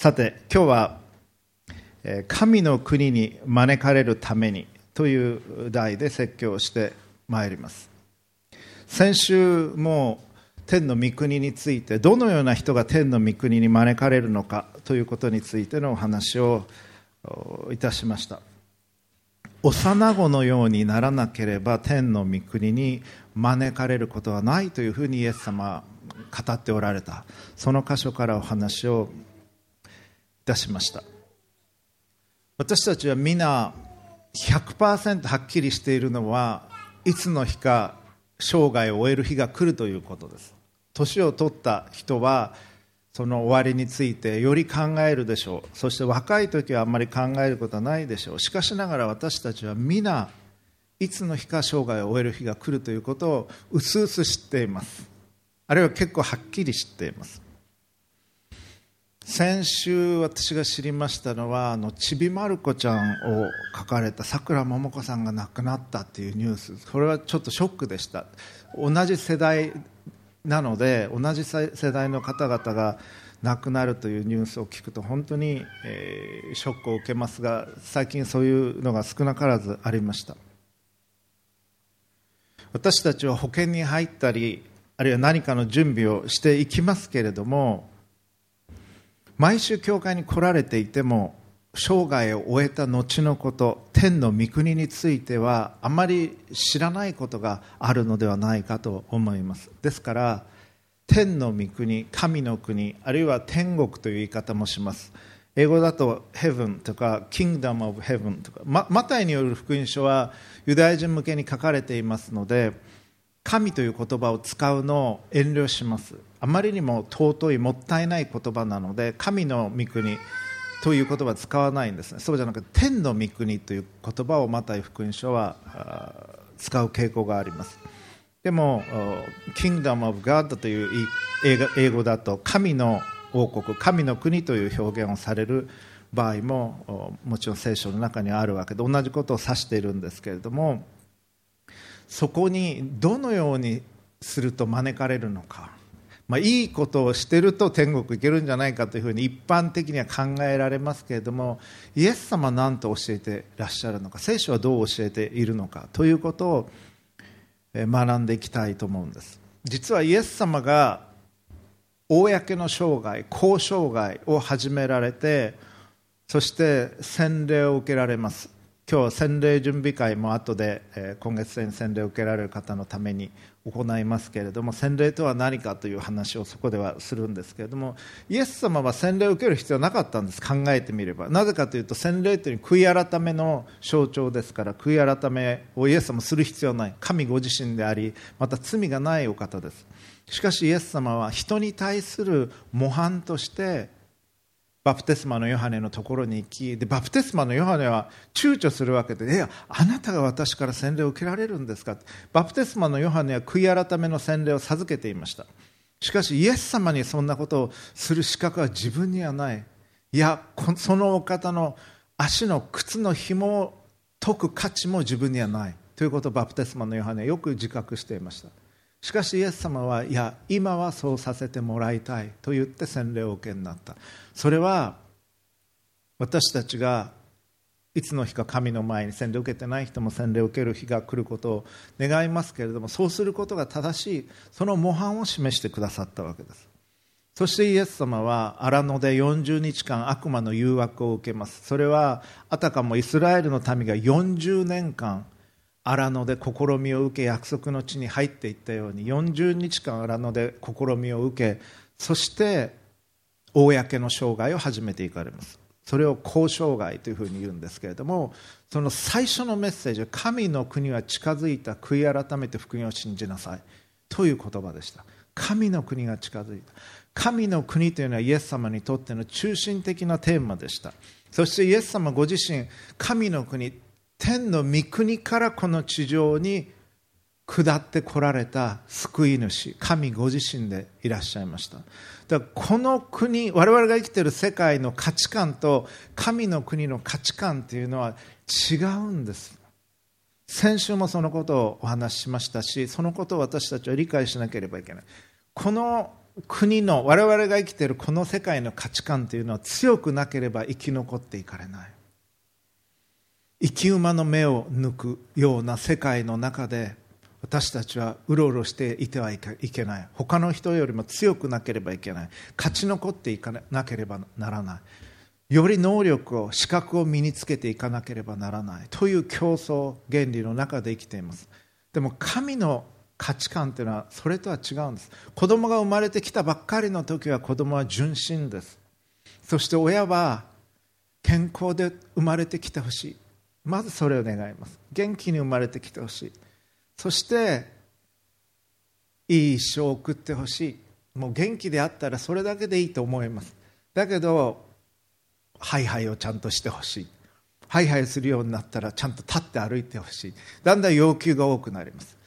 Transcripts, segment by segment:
さて今日は「神の国に招かれるために」という題で説教してまいります。先週も天の御国についてどのような人が天の御国に招かれるのかということについてのお話をいたしました。幼子のようにならなければ天の御国に招かれることはないというふうにイエス様は語っておられた。その箇所からお話をたしました。私たちは皆100%はっきりしているのはいつの日か生涯を終える日が来るということです。年を取った人はその終わりについてより考えるでしょう。そして若い時はあんまり考えることはないでしょう。しかしながら私たちは皆いつの日か生涯を終える日が来るということをうすうす知っています。あるいは結構はっきり知っています。先週私が知りましたのはあのちびまる子ちゃんを書かれたさくらももこさんが亡くなったっていうニュース。これはちょっとショックでした。同じ世代なので同じ世代の方々が亡くなるというニュースを聞くと本当に、えー、ショックを受けますが最近そういうのが少なからずありました。私たちは保険に入ったりあるいは何かの準備をしていきますけれども毎週教会に来られていても生涯を終えた後のこと天の御国についてはあまり知らないことがあるのではないかと思います。ですから天の御国神の国あるいは天国という言い方もします。英語だと Heaven とか Kingdom of Heaven とかママタイによる福音書はユダヤ人向けに書かれていますので神という言葉を使うのを遠慮します。あまりにも尊いもったいない言葉なので神の御国という言葉は使わないんですね。そうじゃなくて天の御国という言葉をマタイ福音書は使う傾向があります。でも Kingdom of God という英語だと神の王国神の国という表現をされる場合ももちろん聖書の中にあるわけで同じことを指しているんですけれどもそこにどのようにすると招かれるのか。まあ、いいことをしてると天国行けるんじゃないかというふうに一般的には考えられますけれどもイエス様は何と教えていらっしゃるのか聖書はどう教えているのかということを学んでいきたいと思うんです。実はイエス様が公の生涯公生涯を始められてそして洗礼を受けられます。今日洗礼準備会も後でえ今月に洗礼を受けられる方のために行いますけれども洗礼とは何かという話をそこではするんですけれどもイエス様は洗礼を受ける必要はなかったんです。考えてみれば。なぜかというと洗礼というのは悔い改めの象徴ですから悔い改めをイエス様する必要はない。神ご自身でありまた罪がないお方です。しかしイエス様は人に対する模範としてバプテスマのヨハネのところに行きでバプテスマのヨハネは躊躇するわけでいやあなたが私から洗礼を受けられるんですか？バプテスマのヨハネは悔い改めの洗礼を授けていました。しかしイエス様にそんなことをする資格は自分にはない。いやそのお方の足の靴の紐を解く価値も自分にはない。ということをバプテスマのヨハネはよく自覚していました。しかしイエス様はいや今はそうさせてもらいたいと言って洗礼を受けになった。それは私たちがいつの日か神の前に洗礼を受けてない人も洗礼を受ける日が来ることを願いますけれどもそうすることが正しいその模範を示してくださったわけです。そしてイエス様は荒野で40日間悪魔の誘惑を受けます。それはあたかもイスラエルの民が40年間荒野で試みを受け約束の地に入っていったように40日間荒野で試みを受けそして公の生涯を始めていかれます。それを交渉涯というふうに言うんですけれどもその最初のメッセージは神の国は近づいた悔い改めて福音を信じなさい。という言葉でした。神の国が近づいた。神の国というのはイエス様にとっての中心的なテーマでした。そしてイエス様ご自身神の国天の御国からこの地上に下ってこられた救い主神ご自身でいらっしゃいました。だからこの国我々が生きている世界の価値観と神の国の価値観というのは違うんです。先週もそのことをお話ししましたしそのことを私たちは理解しなければいけない。この国の我々が生きているこの世界の価値観というのは強くなければ生き残っていかれない。生き馬の目を抜くような世界の中で私たちはうろうろしていてはいけない。他の人よりも強くなければいけない。勝ち残っていかなければならない。より能力を資格を身につけていかなければならない。という競争原理の中で生きています。でも神の価値観というのはそれとは違うんです。子供が生まれてきたばっかりの時は子供は純真です。そして親は健康で生まれてきてほしい。まずそれを願います。元気に生まれてきてほしい。そしていい一生を送ってほしい。もう元気であったらそれだけでいいと思います。だけどハイハイをちゃんとしてほしい。ハイハイするようになったらちゃんと立って歩いてほしい。だんだん要求が多くなります。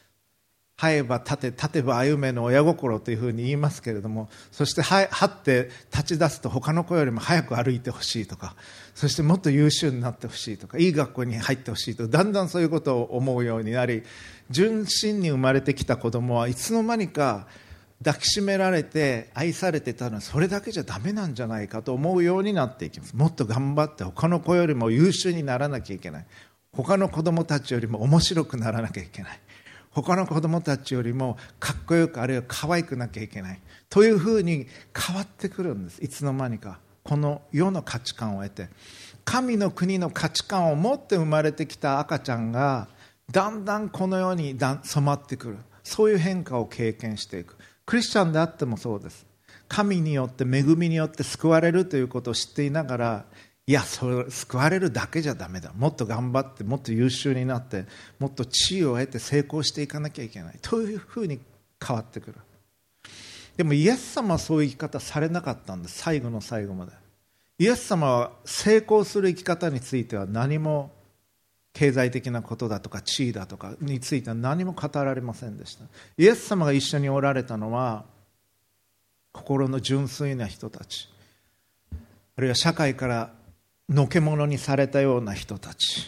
這えば立て立てば歩めの親心というふうに言いますけれどもそしてはって立ち出すと他の子よりも早く歩いてほしいとかそしてもっと優秀になってほしいとかいい学校に入ってほしいとだんだんそういうことを思うようになり純真に生まれてきた子供はいつの間にか抱きしめられて愛されてたのはそれだけじゃダメなんじゃないかと思うようになっていきます。もっと頑張って他の子よりも優秀にならなきゃいけない。他の子供たちよりも面白くならなきゃいけない。他の子供たちよりもかっこよくあるいは可愛くなきゃいけない。というふうに変わってくるんです。いつの間にか。この世の価値観を得て。神の国の価値観を持って生まれてきた赤ちゃんがだんだんこの世に染まってくる。そういう変化を経験していく。クリスチャンであってもそうです。神によって恵みによって救われるということを知っていながらいやそれ救われるだけじゃだめだ。もっと頑張ってもっと優秀になってもっと地位を得て成功していかなきゃいけない。というふうに変わってくる。でもイエス様はそういう生き方されなかったんです。最後の最後まで。イエス様は成功する生き方については何も経済的なことだとか地位だとかについては何も語られませんでした。イエス様が一緒におられたのは心の純粋な人たち。あるいは社会からのけ者にされたような人たち。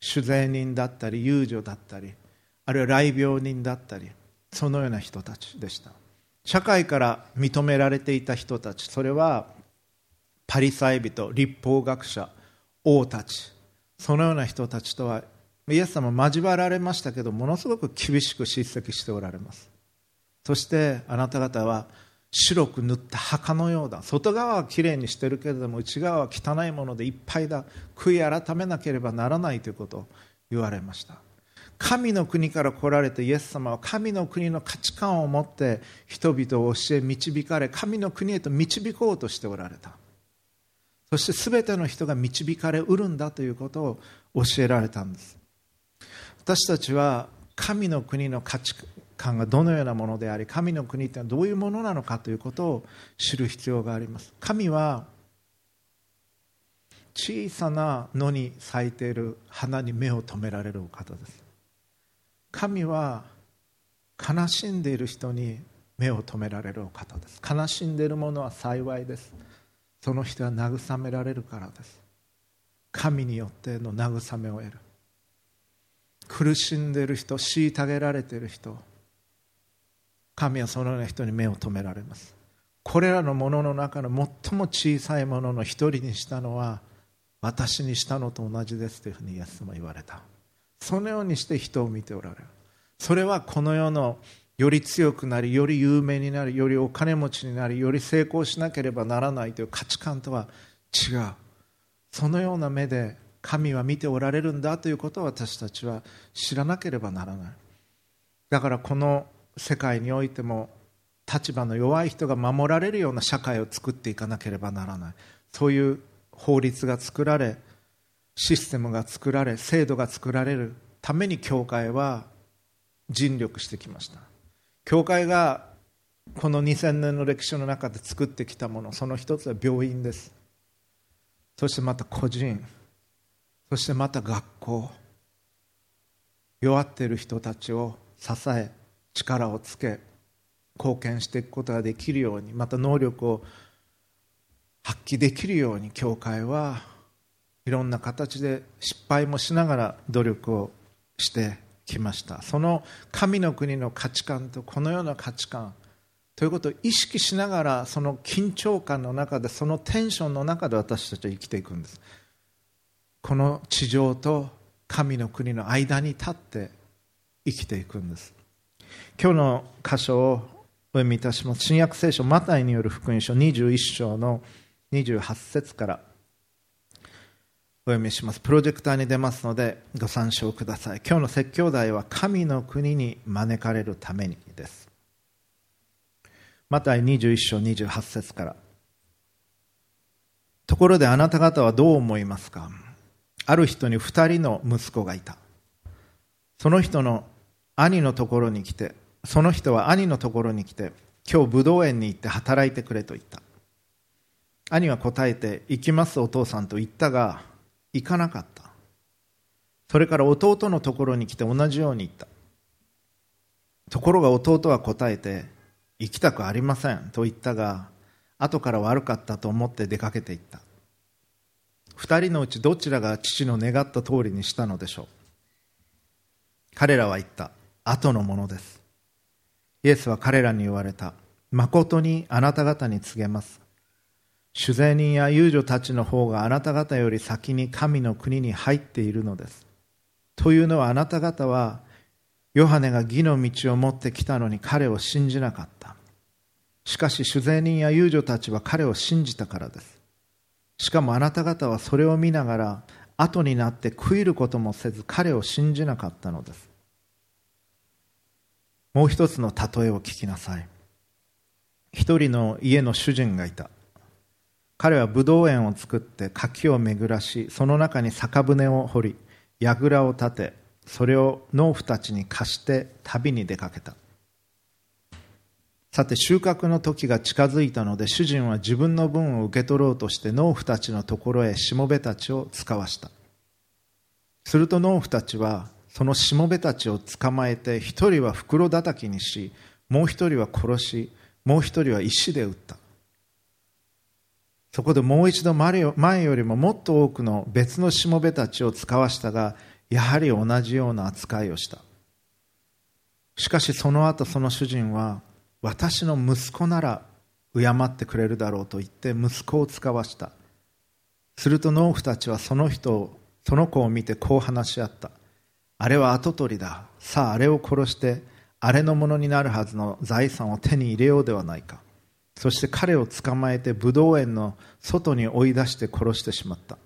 酒税人だったり遊女だったりあるいは来病人だったりそのような人たちでした。社会から認められていた人たちそれはパリサイ人立法学者王たちそのような人たちとはイエス様交わられましたけどものすごく厳しく叱責しておられます。そしてあなた方は白く塗った墓のようだ。外側はきれいにしてるけれども内側は汚いものでいっぱいだ。悔い改めなければならないということを言われました。神の国から来られてイエス様は神の国の価値観を持って人々を教え導かれ神の国へと導こうとしておられた。そして全ての人が導かれうるんだということを教えられたんです。私たちは神の国の価値観がどのようなものであり神の国というのはどういうものなのかということを知る必要があります。神は小さな野に咲いている花に目を留められるお方です。神は悲しんでいる人に目を留められるお方です。悲しんでいる者は幸いです。その人は慰められるからです。神によっての慰めを得る。苦しんでいる人虐げられている人神はそのような人に目を留められます。これらのものの中の最も小さいものの一人にしたのは私にしたのと同じですというふうにイエス様言われた。そのようにして人を見ておられる。それはこの世のより強くなりより有名になりよりお金持ちになりより成功しなければならないという価値観とは違う。そのような目で神は見ておられるんだということを私たちは知らなければならない。だからこの世界においても立場の弱い人が守られるような社会を作っていかなければならない。そういう法律が作られシステムが作られ制度が作られるために教会は尽力してきました。教会がこの2000年の歴史の中で作ってきたものその一つは病院です。そしてまた個人そしてまた学校。弱っている人たちを支え力をつけ貢献していくことができるようにまた能力を発揮できるように教会はいろんな形で失敗もしながら努力をしてきました。その神の国の価値観とこのような価値観ということを意識しながらその緊張感の中でそのテンションの中で私たちは生きていくんです。この地上と神の国の間に立って生きていくんです。今日の箇所をお読みいたします。新約聖書マタイによる福音書21章の28節からお読みします。プロジェクターに出ますのでご参照ください。今日の説教題は神の国に招かれるためにです。マタイ21章28節からところであなた方はどう思いますか？ある人に2人の息子がいた。その人の兄のところに来てその人は兄のところに来て今日武道園に行って働いてくれと言った。兄は答えて行きますお父さんと言ったが行かなかった。それから弟のところに来て同じように言った。ところが弟は答えて行きたくありませんと言ったが後から悪かったと思って出かけていった。二人のうちどちらが父の願った通りにしたのでしょう。彼らは言った。後のものです。イエスは彼らに言われた。誠にあなた方に告げます。酒税人や遊女たちの方があなた方より先に神の国に入っているのです。というのはあなた方はヨハネが義の道を持ってきたのに彼を信じなかった。しかし酒税人や遊女たちは彼を信じたからです。しかもあなた方はそれを見ながら後になって悔いることもせず彼を信じなかったのです。もう一つの例えを聞きなさい。一人の家の主人がいた。彼はブドウ園を作って柿を巡らしその中に酒舟を掘り櫓を立てそれを農夫たちに貸して旅に出かけた。さて収穫の時が近づいたので主人は自分の分を受け取ろうとして農夫たちのところへしもべたちを使わした。すると農夫たちはそのしもべたちを捕まえて一人は袋叩きにしもう一人は殺しもう一人は石で撃った。そこでもう一度前よりももっと多くの別のしもべたちを使わしたがやはり同じような扱いをした。しかしその後その主人は私の息子なら敬ってくれるだろうと言って息子を使わした。すると農夫たちはその人をその子を見てこう話し合った。あれは跡取りだ。さああれを殺してあれのものになるはずの財産を手に入れようではないか。そして彼を捕まえてブドウ園の外に追い出して殺してしまった。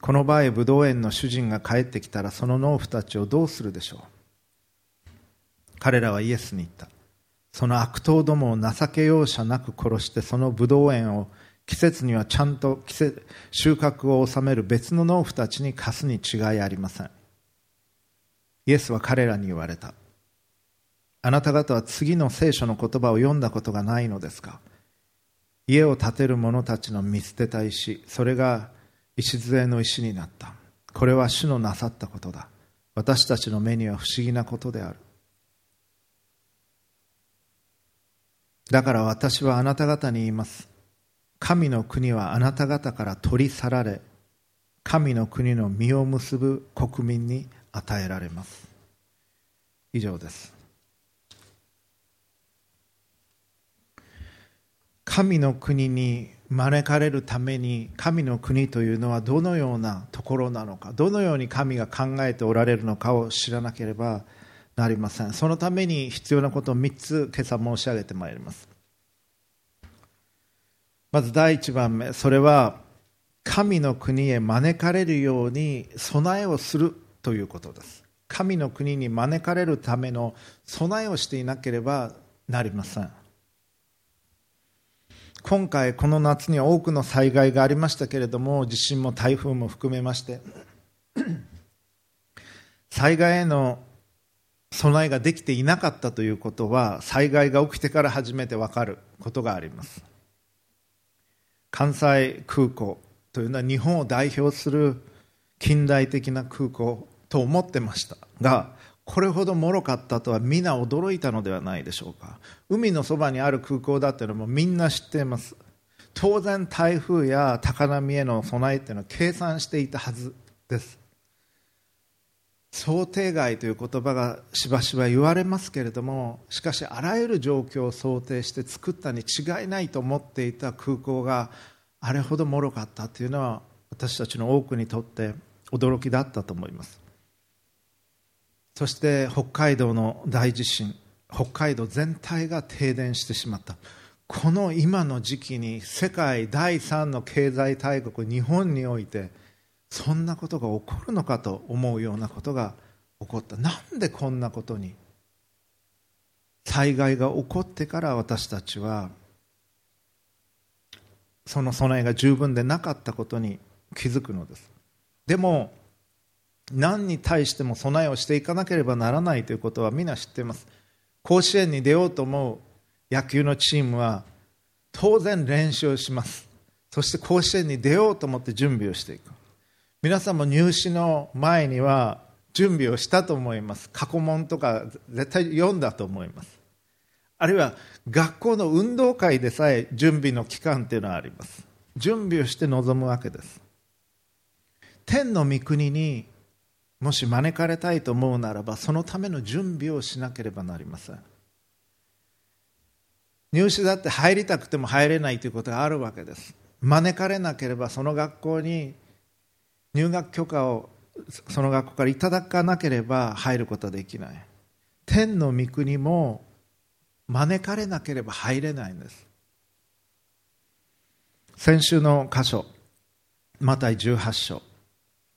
この場合ブドウ園の主人が帰ってきたらその農夫たちをどうするでしょう。彼らはイエスに言った。その悪党どもを情け容赦なく殺してそのブドウ園を季節にはちゃんと収穫を収める別の農夫たちに貸すに違いありません。イエスは彼らに言われた。あなた方は次の聖書の言葉を読んだことがないのですか？家を建てる者たちの見捨てた石それが礎の石になった。これは主のなさったことだ。私たちの目には不思議なことである。だから私はあなた方に言います。神の国はあなた方から取り去られ神の国の実を結ぶ国民に与えられます。以上です。神の国に招かれるために神の国というのはどのようなところなのかどのように神が考えておられるのかを知らなければなりません。そのために必要なことを3つ今朝申し上げてまいります。まず第1番目それは神の国へ招かれるように備えをする。ということです。神の国に招かれるための備えをしていなければなりません。今回この夏には多くの災害がありましたけれども地震も台風も含めまして 災害への備えができていなかったということは災害が起きてから初めて分かることがあります。関西空港というのは日本を代表する近代的な空港と思ってましたがこれほど脆かったとは皆驚いたのではないでしょうか。海のそばにある空港だっていうのもみんな知っています。当然台風や高波への備えっていうのは計算していたはずです。想定外という言葉がしばしば言われますけれどもしかしあらゆる状況を想定して作ったに違いないと思っていた空港があれほど脆かったというのは私たちの多くにとって驚きだったと思います。そして北海道の大地震北海道全体が停電してしまった。この今の時期に世界第3の経済大国日本においてそんなことが起こるのかと思うようなことが起こった。なんでこんなことに災害が起こってから私たちはその備えが十分でなかったことに気づくのです。でも何に対しても備えをしていかなければならないということは皆知っています。甲子園に出ようと思う野球のチームは当然練習をします。そして甲子園に出ようと思って準備をしていく。皆さんも入試の前には準備をしたと思います。過去問とか絶対読んだと思います。あるいは学校の運動会でさえ準備の期間というのはあります。準備をして臨むわけです。天の御国にもし招かれたいと思うならばそのための準備をしなければなりません。入試だって入りたくても入れないということがあるわけです。招かれなければその学校に入学許可をその学校からいただかなければ入ることはできない。天の御国も招かれなければ入れないんです。先週の箇所マタイ18章。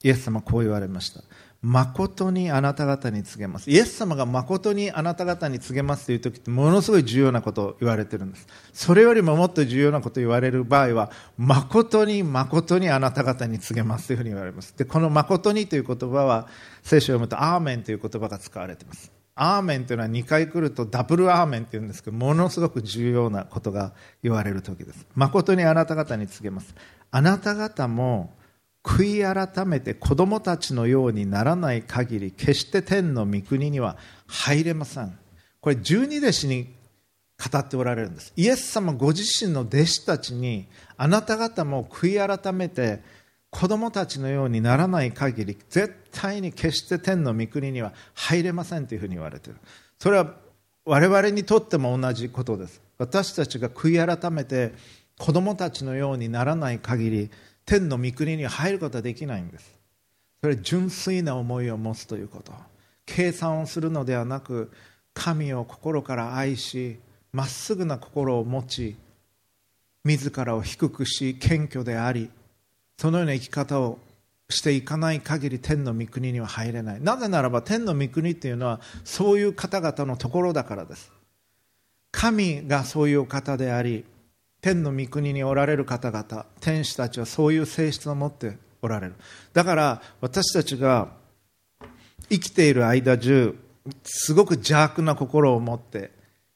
イエス様こう言われました。誠にあなた方に告げます。イエス様が誠にあなた方に告げますという時ってものすごい重要なことを言われてるんです。それよりももっと重要なことを言われる場合は誠に誠にあなた方に告げますというふうに言われます。でこの誠にという言葉は聖書を読むとアーメンという言葉が使われています。アーメンというのは2回来るとダブルアーメンっていうんですけどものすごく重要なことが言われる時です。誠にあなた方に告げます。あなた方も悔い改めて子供たちのようにならない限り決して天の御国には入れません。これ十二弟子に語っておられるんです。イエス様ご自身の弟子たちにあなた方も悔い改めて子供たちのようにならない限り絶対に決して天の御国には入れませんというふうに言われている。それは我々にとっても同じことです。私たちが悔い改めて子供たちのようにならない限り天の御国に入ることはできないんです。それ純粋な思いを持つということ。計算をするのではなく神を心から愛しまっすぐな心を持ち自らを低くし謙虚でありそのような生き方をしていかない限り天の御国には入れない。なぜならば天の御国というのはそういう方々のところだからです。神がそういう方であり天の御国におられる方々天使たちはそういう性質を持っておられる。だから私たちが生きている間中すごく邪悪な心を持って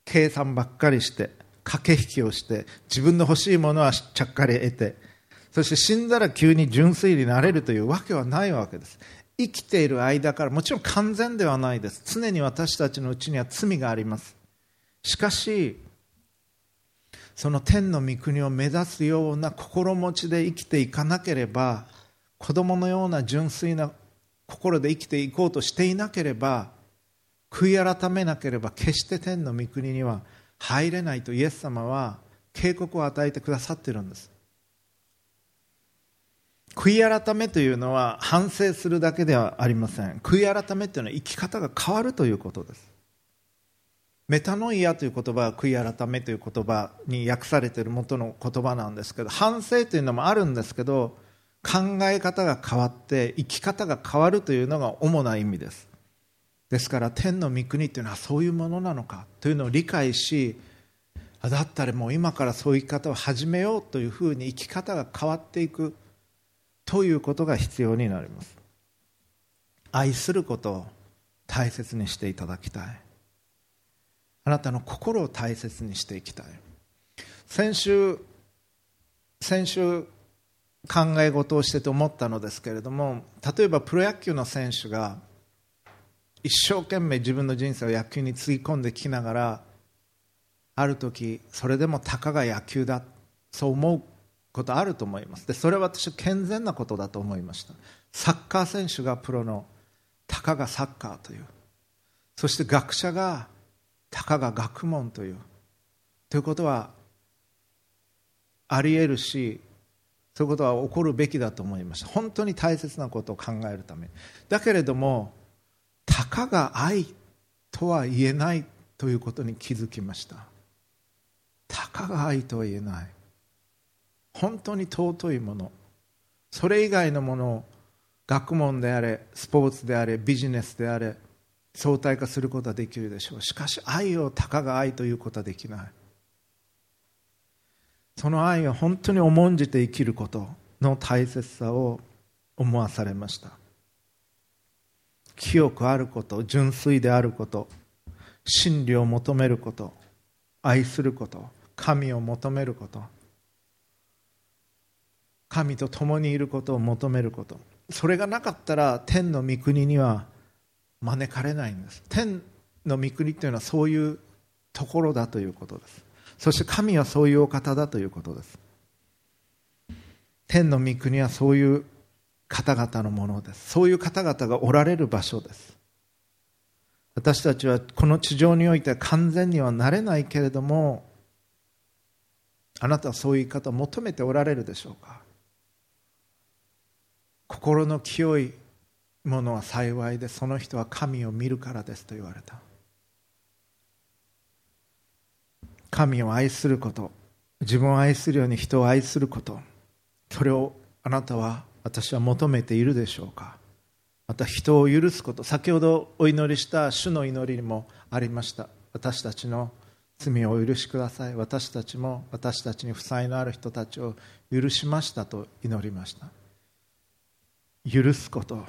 計算ばっかりして駆け引きをして自分の欲しいものはちゃっかり得てそして死んだら急に純粋になれるというわけはないわけです。生きている間からもちろん完全ではないです。常に私たちのうちには罪があります。しかしその天の御国を目指すような心持ちで生きていかなければ子供のような純粋な心で生きていこうとしていなければ悔い改めなければ決して天の御国には入れないとイエス様は警告を与えてくださっているんです。悔い改めというのは反省するだけではありません。悔い改めというのは生き方が変わるということです。メタノイアという言葉は悔い改めという言葉に訳されている元の言葉なんですけど反省というのもあるんですけど考え方が変わって生き方が変わるというのが主な意味です。ですから天の御国というのはそういうものなのかというのを理解しだったらもう今からそういう生き方を始めようというふうに生き方が変わっていくということが必要になります。愛することを大切にしていただきたい。あなたの心を大切にしていきたい。先週先週考え事をしてて思ったのですけれども例えばプロ野球の選手が一生懸命自分の人生を野球につぎ込んできながらある時それでもたかが野球だそう思うことあると思います。でそれは私は健全なことだと思いました。サッカー選手がプロのたかがサッカーという。そして学者がたかが学問という。ということはあり得るしそういうことは起こるべきだと思いました。本当に大切なことを考えるためだけれどもたかが愛とは言えないということに気づきました。たかが愛とは言えない。本当に尊いもの。それ以外のものを学問であれスポーツであれビジネスであれ相対化することはできるでしょう。しかし愛をたかが愛ということはできない。その愛を本当に重んじて生きることの大切さを思わされました。清くあること純粋であること真理を求めること愛すること神を求めること神と共にいることを求めること。それがなかったら天の御国には招かれないんです。天の御国というのはそういうところだということです。そして神はそういうお方だということです。天の御国はそういう方々のものです。そういう方々がおられる場所です。私たちはこの地上において完全にはなれないけれどもあなたはそういう言い方を求めておられるでしょうか。心の清いものは幸いでその人は神を見るからですと言われた。神を愛すること自分を愛するように人を愛することそれをあなたは私は求めているでしょうか。また人を許すこと先ほどお祈りした主の祈りにもありました。私たちの罪をお許しください。私たちも私たちに負債のある人たちを許しましたと祈りました。許すこと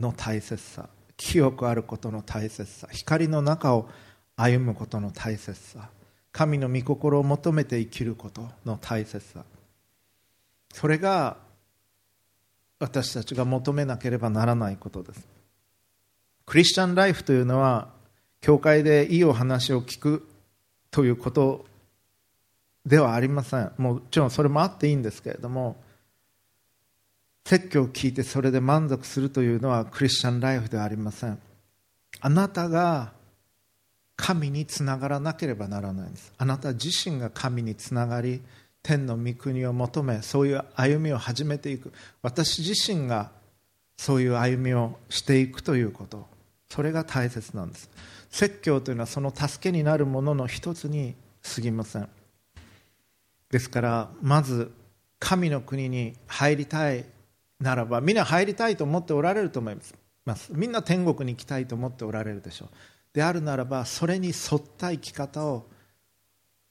の大切さ清くあることの大切さ光の中を歩むことの大切さ神の御心を求めて生きることの大切さ。それが私たちが求めなければならないことです。クリスチャンライフというのは教会でいいお話を聞くということではありません。もちろんそれもあっていいんですけれども説教を聞いてそれで満足するというのはクリスチャンライフではありません。あなたが神につながらなければならないんです。あなた自身が神につながり天の御国を求めそういう歩みを始めていく。私自身がそういう歩みをしていくということ。それが大切なんです。説教というのはその助けになるものの一つに過ぎません。ですからまず神の国に入りたい。ならばみんな入りたいと思っておられると思います。みんな天国に行きたいと思っておられるでしょう。であるならばそれに沿った生き方を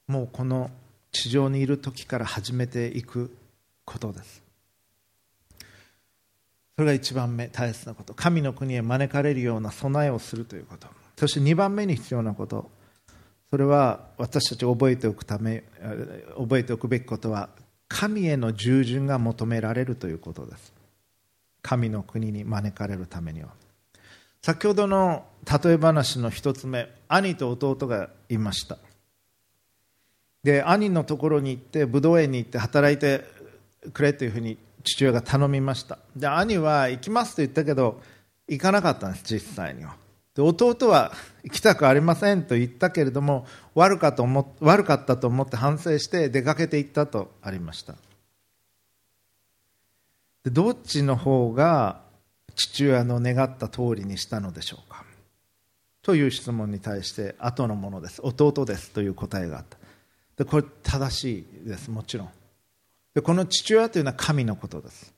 もうこの地上にいる時から始めていくことです。それが一番目大切なこと。神の国へ招かれるような備えをするということ。そして2番目に必要なこと。それは私たち覚えておくため覚えておくべきことは神への従順が求められるということです。神の国に招かれるためには。先ほどの例え話の一つ目兄と弟がいました。で兄のところに行って武道園に行って働いてくれというふうに父親が頼みました。で兄は行きますと言ったけど行かなかったんです実際には。で弟は行きたくありませんと言ったけれども悪かと思悪かったと思って反省して出かけていったとありました。どっちの方が父親の願った通りにしたのでしょうか？という質問に対して後のものです。弟ですという答えがあった。でこれ正しいです。もちろん。でこの父親というのは神のことです。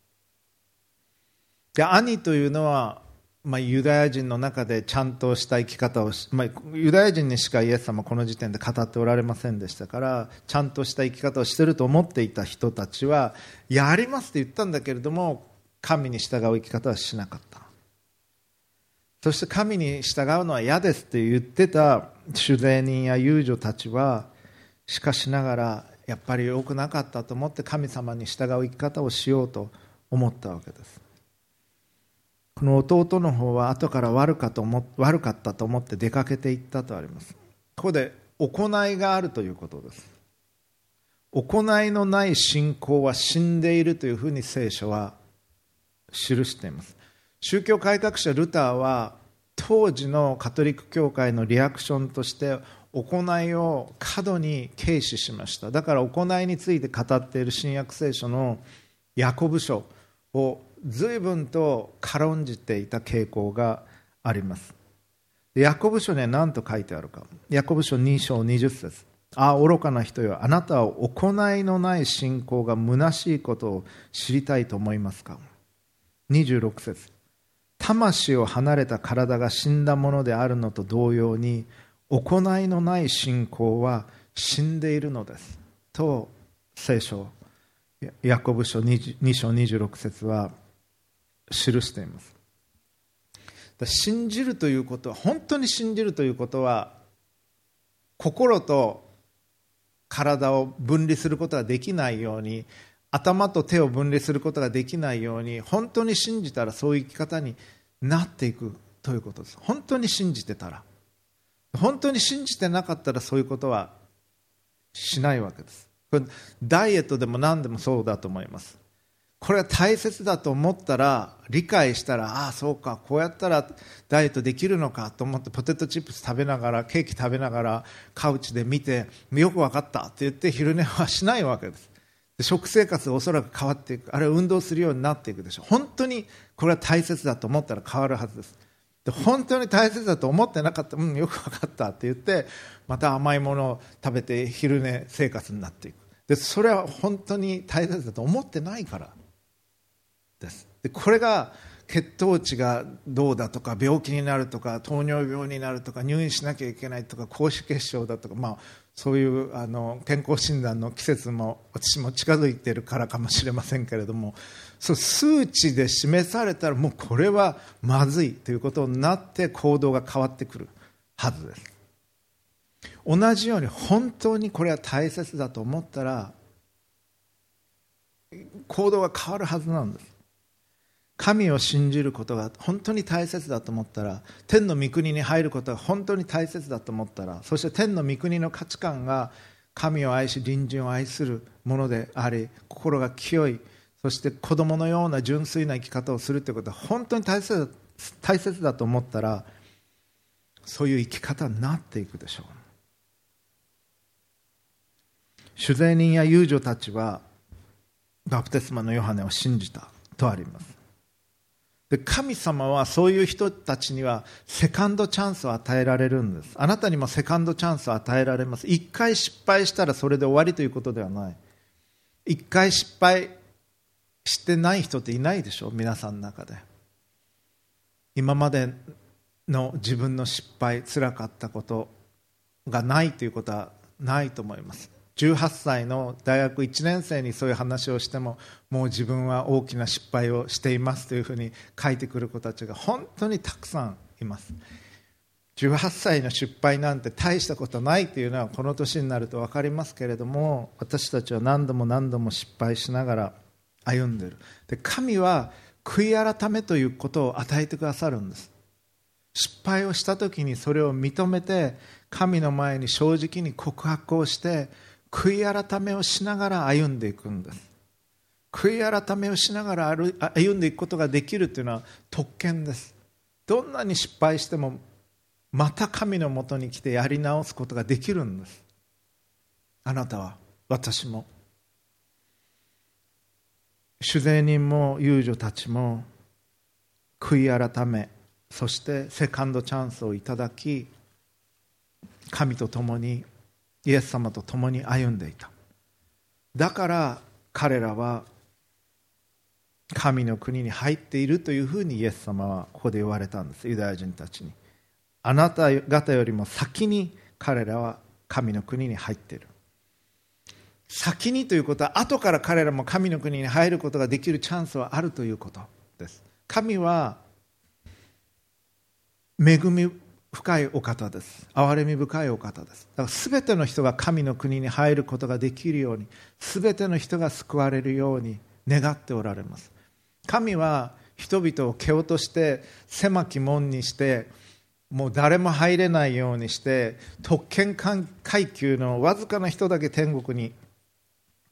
で兄というのは、まあ、ユダヤ人の中でちゃんとした生き方を、まあ、ユダヤ人にしかイエス様この時点で語っておられませんでしたからちゃんとした生き方をしてると思っていた人たちはやりますって言ったんだけれども神に従う生き方はしなかった。そして神に従うのは嫌ですって言ってた主税人や遊女たちはしかしながらやっぱり良くなかったと思って神様に従う生き方をしようと思ったわけです。この弟の方は後から悪かと思悪かったと思って出かけていったとあります。ここで行いがあるということです。行いのない信仰は死んでいるというふうに聖書は記しています。宗教改革者ルターは当時のカトリック教会のリアクションとして行いを過度に軽視しました。だから行いについて語っている新約聖書のヤコブ書を随分と軽んじていた傾向があります。ヤコブ書には何と書いてあるか。ヤコブ書2章20節。ああ愚かな人よあなたは行いのない信仰が虚しいことを知りたいと思いますか。26節。魂を離れた体が死んだものであるのと同様に行いのない信仰は死んでいるのです。と聖書ヤコブ書 2, 章26節は記しています。信じるということは本当に信じるということは心と体を分離することができないように頭と手を分離することができないように本当に信じたらそういう生き方になっていくということです。本当に信じてたら。本当に信じてなかったらそういうことはしないわけです。これダイエットでも何でもそうだと思います。これは大切だと思ったら理解したらああそうかこうやったらダイエットできるのかと思ってポテトチップス食べながらケーキ食べながらカウチで見てよく分かったって言って昼寝はしないわけです。食生活がおそらく変わっていく。あるいは運動するようになっていくでしょう。本当にこれは大切だと思ったら変わるはずです。で本当に大切だと思ってなかった。うんよく分かったって言ってまた甘いものを食べて昼寝生活になっていく。でそれは本当に大切だと思ってないから。です。でこれが血糖値がどうだとか病気になるとか糖尿病になるとか入院しなきゃいけないとか高脂血症だとか、まあ、そういうあの健康診断の季節も私も近づいているからかもしれませんけれどもそう数値で示されたらもうこれはまずいということになって行動が変わってくるはずです。同じように本当にこれは大切だと思ったら行動が変わるはずなんです。神を信じることが本当に大切だと思ったら天の御国に入ることが本当に大切だと思ったらそして天の御国の価値観が神を愛し隣人を愛するものであり心が清いそして子供のような純粋な生き方をするということは本当に大切大切だと思ったらそういう生き方になっていくでしょう。酒税人や遊女たちはバプテスマのヨハネを信じたとあります。で神様はそういう人たちにはセカンドチャンスを与えられるんです。あなたにもセカンドチャンスを与えられます。一回失敗したらそれで終わりということではない。一回失敗してない人っていないでしょ？皆さんの中で。今までの自分の失敗つらかったことがないということはないと思います。18歳の大学1年生にそういう話をしてももう自分は大きな失敗をしていますというふうに書いてくる子たちが本当にたくさんいます。18歳の失敗なんて大したことないというのはこの年になると分かりますけれども私たちは何度も何度も失敗しながら歩んでいる。で神は悔い改めということを与えてくださるんです。失敗をした時にそれを認めて神の前に正直に告白をして悔い改めをしながら歩んでいくんです。悔い改めをしながら歩んでいくことができるというのは特権です。どんなに失敗してもまた神のもとに来てやり直すことができるんです。あなたは私も酒税人も遊女たちも悔い改めそしてセカンドチャンスをいただき神と共にイエス様と共に歩んでいた。だから彼らは神の国に入っているというふうにイエス様はここで言われたんです。ユダヤ人たちに。あなた方よりも先に彼らは神の国に入っている。先にということは後から彼らも神の国に入ることができるチャンスはあるということです。神は恵み深いお方です。憐れみ深いお方です。だから全ての人が神の国に入ることができるように全ての人が救われるように願っておられます。神は人々を蹴落として狭き門にしてもう誰も入れないようにして特権階級のわずかな人だけ天国に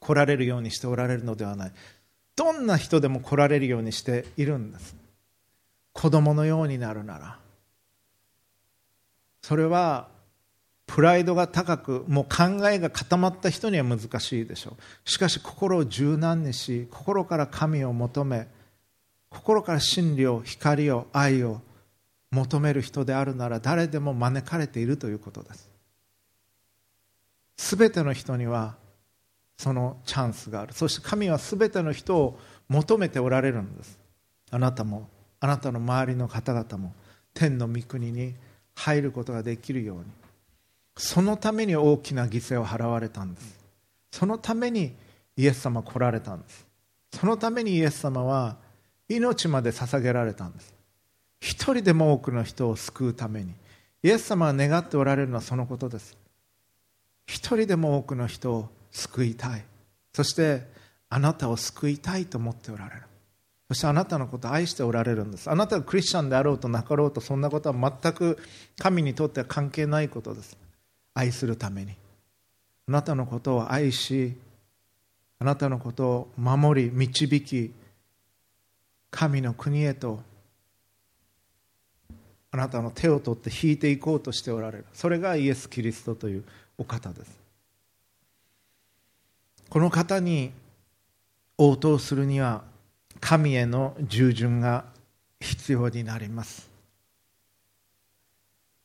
来られるようにしておられるのではない。どんな人でも来られるようにしているんです。子供のようになるなら。それはプライドが高くもう考えが固まった人には難しいでしょう。しかし心を柔軟にし心から神を求め心から真理を光を愛を求める人であるなら誰でも招かれているということです。すべての人にはそのチャンスがある。そして神はすべての人を求めておられるんです。あなたもあなたの周りの方々も天の御国に入ることができるように。そのために大きな犠牲を払われたんです。そのためにイエス様来られたんです。そのためにイエス様は命まで捧げられたんです。一人でも多くの人を救うために。イエス様が願っておられるのはそのことです。一人でも多くの人を救いたい。そしてあなたを救いたいと思っておられる。そしてあなたのことを愛しておられるんです。あなたがクリスチャンであろうとなかろうとそんなことは全く神にとっては関係ないことです。愛するために。あなたのことを愛しあなたのことを守り導き神の国へとあなたの手を取って引いていこうとしておられる。それがイエス・キリストというお方です。この方に応答するには神への従順が必要になります。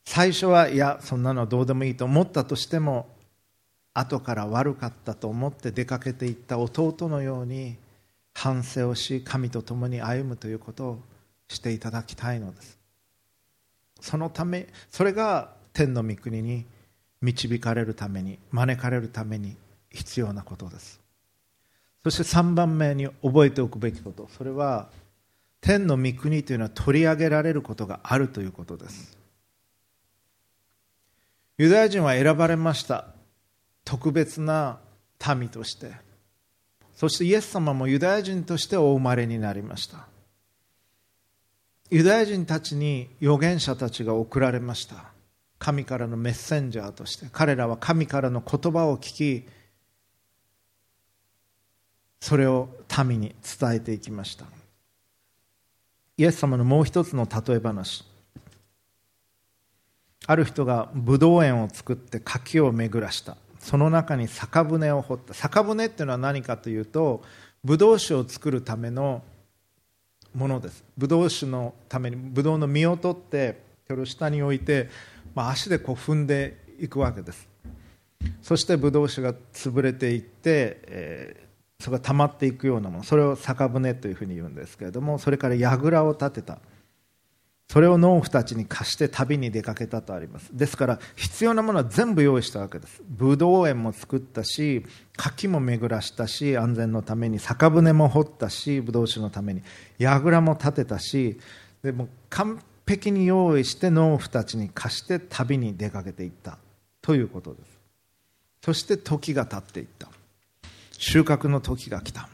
最初はいやそんなのどうでもいいと思ったとしても後から悪かったと思って出かけていった弟のように反省をし神と共に歩むということをしていただきたいのです。そのためそれが天の御国に導かれるために招かれるために必要なことです。そして3番目に覚えておくべきこと。それは天の御国というのは取り上げられることがあるということです。ユダヤ人は選ばれました。特別な民として。そしてイエス様もユダヤ人としてお生まれになりました。ユダヤ人たちに預言者たちが送られました。神からのメッセンジャーとして。彼らは神からの言葉を聞きそれを民に伝えていきました。イエス様のもう一つの例え話。ある人がブドウ園を作って柿を巡らした。その中に酒舟を掘った。酒舟っていうのは何かというとブドウ酒を作るためのものです。ブドウ酒のためにブドウの実を取ってそれを下に置いて、まあ、足でこう踏んでいくわけです。そしてブドウ酒が潰れていって、えー、それが溜まっていくようなもの。それを酒舟というふうに言うんですけれどもそれから櫓を立てた。それを農夫たちに貸して旅に出かけたとあります。ですから必要なものは全部用意したわけです。ブドウ園も作ったし柿も巡らしたし安全のために酒舟も掘ったしブドウ酒のために櫓も建てたしでも完璧に用意して農夫たちに貸して旅に出かけていったということです。そして時が経っていった。収穫の時が来た。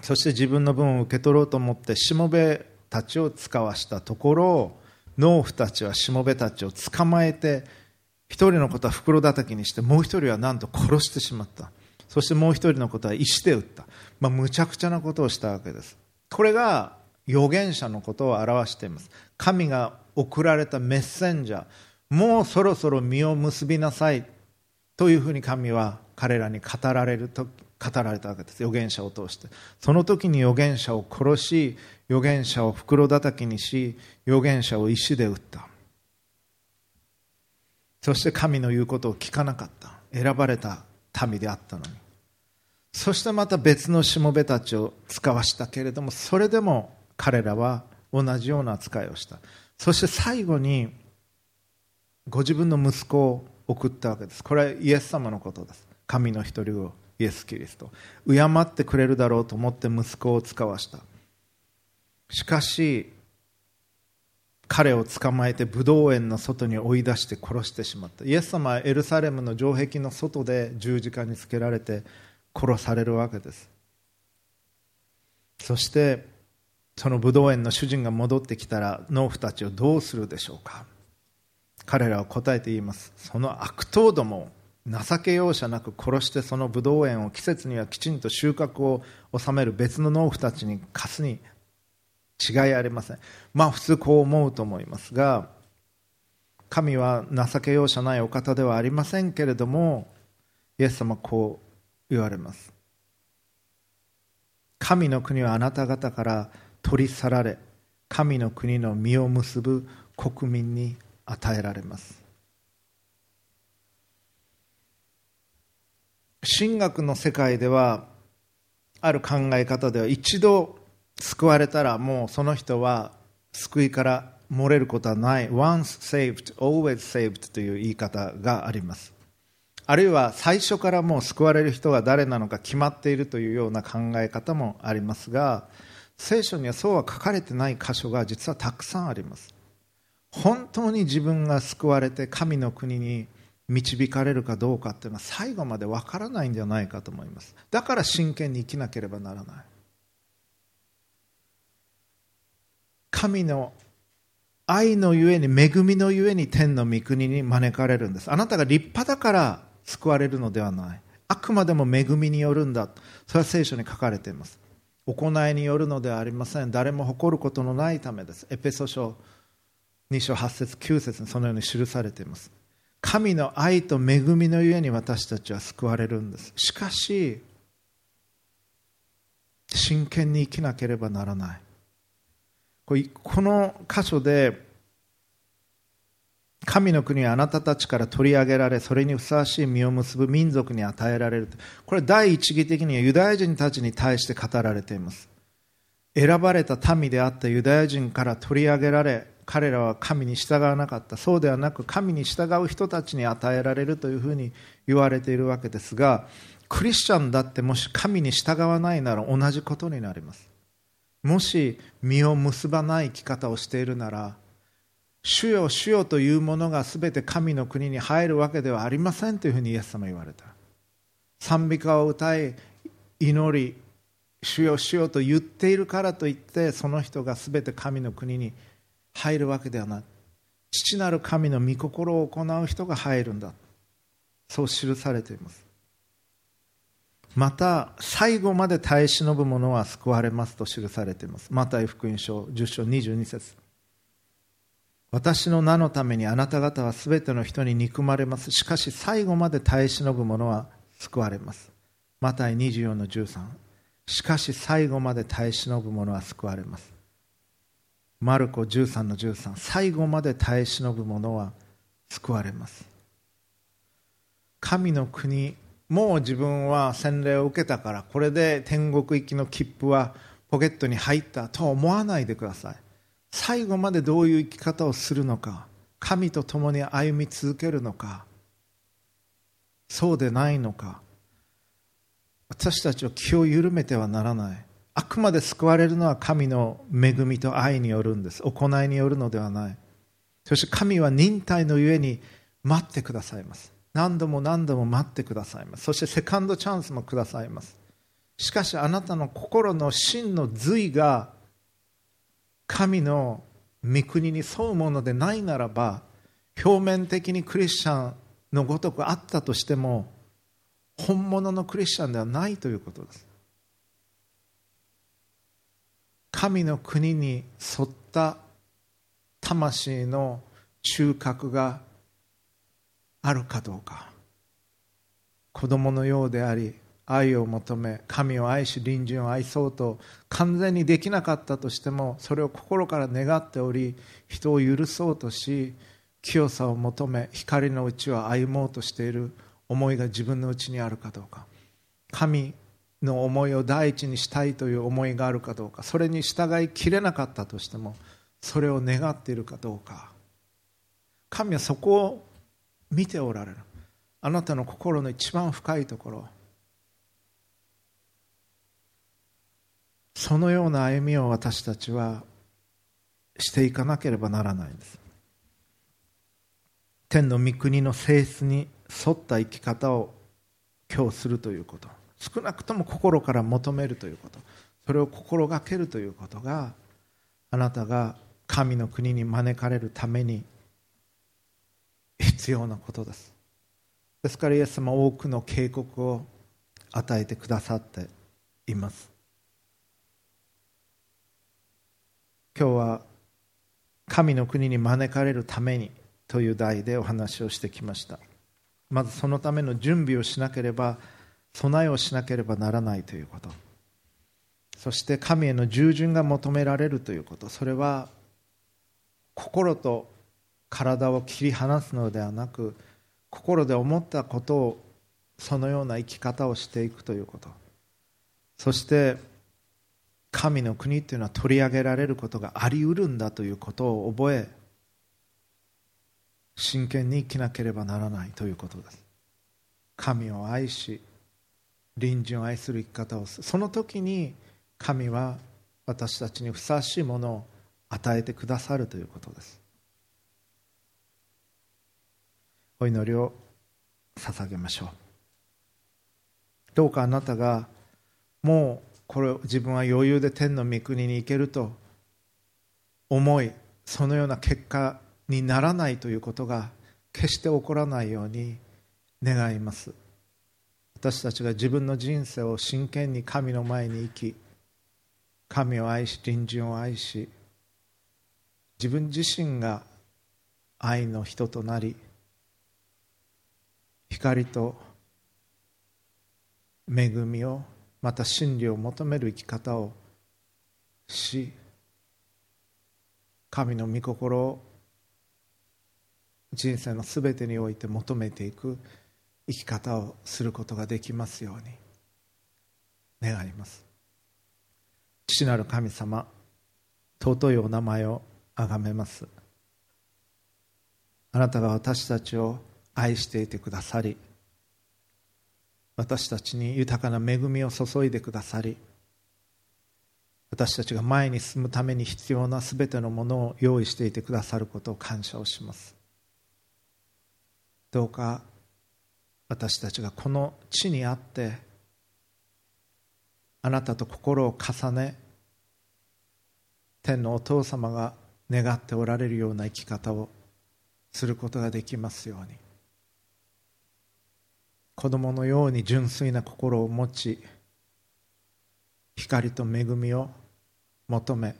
そして自分の分を受け取ろうと思ってしもべたちを使わしたところ農夫たちはしもべたちを捕まえて一人のことは袋叩きにしてもう一人はなんと殺してしまった。そしてもう一人のことは石で撃った、まあ、むちゃくちゃなことをしたわけです。これが預言者のことを表しています。神が送られたメッセンジャー。もうそろそろ実を結びなさい。というふうに神は彼らに語られると語られたわけです。預言者を通して。その時に預言者を殺し預言者を袋叩きにし預言者を石で撃った。そして神の言うことを聞かなかった。選ばれた民であったのに。そしてまた別のしもべたちを使わしたけれどもそれでも彼らは同じような扱いをした。そして最後にご自分の息子を送ったわけです。これはイエス様のことです。神の一人をイエス・キリスト敬ってくれるだろうと思って息子を使わした。しかし彼を捕まえてブドウ園の外に追い出して殺してしまった。イエス様はエルサレムの城壁の外で十字架につけられて殺されるわけです。そしてそのブドウ園の主人が戻ってきたら農夫たちをどうするでしょうか。彼らは答えて言います。その悪党ども情け容赦なく殺してそのブドウ園を季節にはきちんと収穫を収める別の農夫たちに貸すに違いありません。まあ普通こう思うと思いますが神は情け容赦ないお方ではありませんけれどもイエス様こう言われます。神の国はあなた方から取り去られ神の国の実を結ぶ国民に与えられます。神学の世界ではある考え方では一度救われたらもうその人は救いから漏れることはない。Once saved always saved という言い方があります。あるいは最初からもう救われる人が誰なのか決まっているというような考え方もありますが聖書にはそうは書かれてない箇所が実はたくさんあります。本当に自分が救われて神の国に導かれるかどうかっていうのは最後までわからないんじゃないかと思います。だから真剣に生きなければならない。神の愛のゆえに恵みのゆえに天の御国に招かれるんです。あなたが立派だから救われるのではない。あくまでも恵みによるんだ。それは聖書に書かれています。行いによるのではありません。誰も誇ることのないためです。エペソ書2章8節9節にそのように記されています。神の愛と恵みのゆえに私たちは救われるんです。しかし真剣に生きなければならない。この箇所で神の国はあなたたちから取り上げられそれにふさわしい実を結ぶ民族に与えられるこれ第一義的にはユダヤ人たちに対して語られています。選ばれた民であったユダヤ人から取り上げられ彼らは神に従わなかった。そうではなく神に従う人たちに与えられるというふうに言われているわけですがクリスチャンだってもし神に従わないなら同じことになります。もし実を結ばない生き方をしているなら主よ主よというものが全て神の国に入るわけではありませんというふうにイエス様は言われた。賛美歌を歌い祈り主よ主よと言っているからといってその人が全て神の国に入るわけではない。父なる神の御心を行う人が入るんだ。そう記されています。また最後まで耐え忍ぶ者は救われますと記されています。マタイ福音書10章22節。私の名のためにあなた方はすべての人に憎まれます。しかし最後まで耐え忍ぶ者は救われます。マタイ24の13しかし最後まで耐え忍ぶ者は救われます。マルコ13の13最後まで耐え忍ぶ者は救われます。神の国もう自分は洗礼を受けたからこれで天国行きの切符はポケットに入ったと思わないでください。最後までどういう生き方をするのか神と共に歩み続けるのかそうでないのか私たちは気を緩めてはならない。あくまで救われるのは神の恵みと愛によるんです。行いによるのではない。そして神は忍耐のゆえに待ってくださいます。何度も何度も待ってくださいます。そしてセカンドチャンスもくださいます。しかしあなたの心の真の髄が神の御国に沿うものでないならば表面的にクリスチャンのごとくあったとしても本物のクリスチャンではないということです。神の国に沿った魂の中核があるかどうか。子供のようであり愛を求め神を愛し隣人を愛そうと完全にできなかったとしてもそれを心から願っており人を許そうとし清さを求め光のうちを歩もうとしている。思いが自分のうちにあるかどうか。神の思いを第一にしたいという思いがあるかどうか。それに従いきれなかったとしてもそれを願っているかどうか。神はそこを見ておられる。あなたの心の一番深いところ。そのような歩みを私たちはしていかなければならないんです。天の御国の性質に沿った生き方を今日するということ。少なくとも心から求めるということ。それを心がけるということがあなたが神の国に招かれるために必要なことです。ですからイエス様多くの警告を与えてくださっています。今日は神の国に招かれるためにという題でお話をしてきました。まずそのための準備をしなければ備えをしなければならないということ。そして神への従順が求められるということ。それは心と体を切り離すのではなく心で思ったことをそのような生き方をしていくということ。そして神の国というのは取り上げられることがありうるんだということを覚え真剣に生きなければならないということです。神を愛し隣人を愛する生き方をする。その時に神は私たちにふさわしいものを与えてくださるということです。お祈りを捧げましょう。どうかあなたがもうこれ自分は余裕で天の御国に行けると思いそのような結果にならないということが決して起こらないように願います。私たちが自分の人生を真剣に神の前に生き神を愛し隣人を愛し自分自身が愛の人となり光と恵みをまた真理を求める生き方をし神の御心を人生のすべてにおいて求めていく生き方をすることができますように。願います。父なる神様尊いお名前をあがめます。あなたが私たちを愛していてくださり私たちに豊かな恵みを注いでくださり私たちが前に進むために必要なすべてのものを用意していてくださることを感謝をします。どうか私たちがこの地にあってあなたと心を重ね天のお父様が願っておられるような生き方をすることができますように。子供のように純粋な心を持ち光と恵みを求め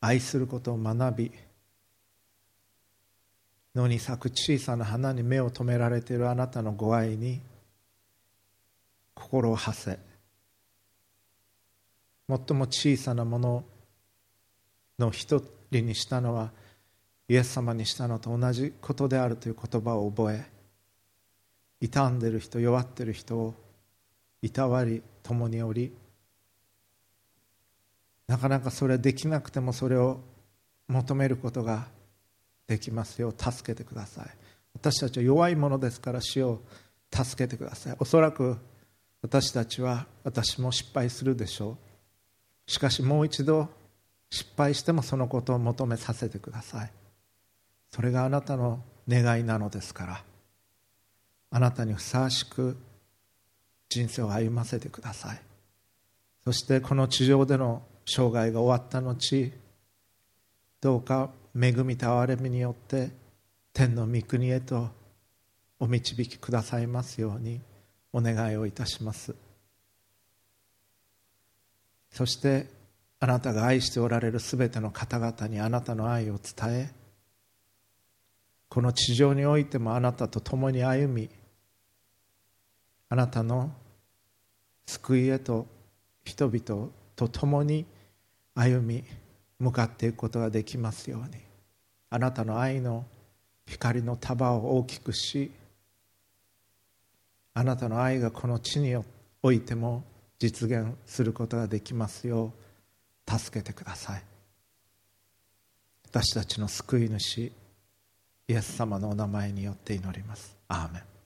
愛することを学び野に咲く小さな花に目を留められているあなたのご愛に心を馳せ。最も小さなものの一人にしたのはイエス様にしたのと同じことであるという言葉を覚え傷んでる人弱ってる人をいたわり共におりなかなかそれはできなくてもそれを求めることができますよ。助けてください。私たちは弱いものですから死を助けてください。おそらく私たちは私も失敗するでしょう。しかしもう一度失敗してもそのことを求めさせてください。それがあなたの願いなのですからあなたにふさわしく人生を歩ませてください。そしてこの地上での生涯が終わった後どうか恵みと憐れみによって天の御国へとお導きくださいますようにお願いをいたします。そしてあなたが愛しておられるすべての方々にあなたの愛を伝えこの地上においてもあなたと共に歩みあなたの救いへと人々と共に歩み向かっていくことができますように。あなたの愛の光の束を大きくしあなたの愛がこの地においても実現することができますよう助けてください。私たちの救い主イエス様のお名前によって祈ります。アーメン。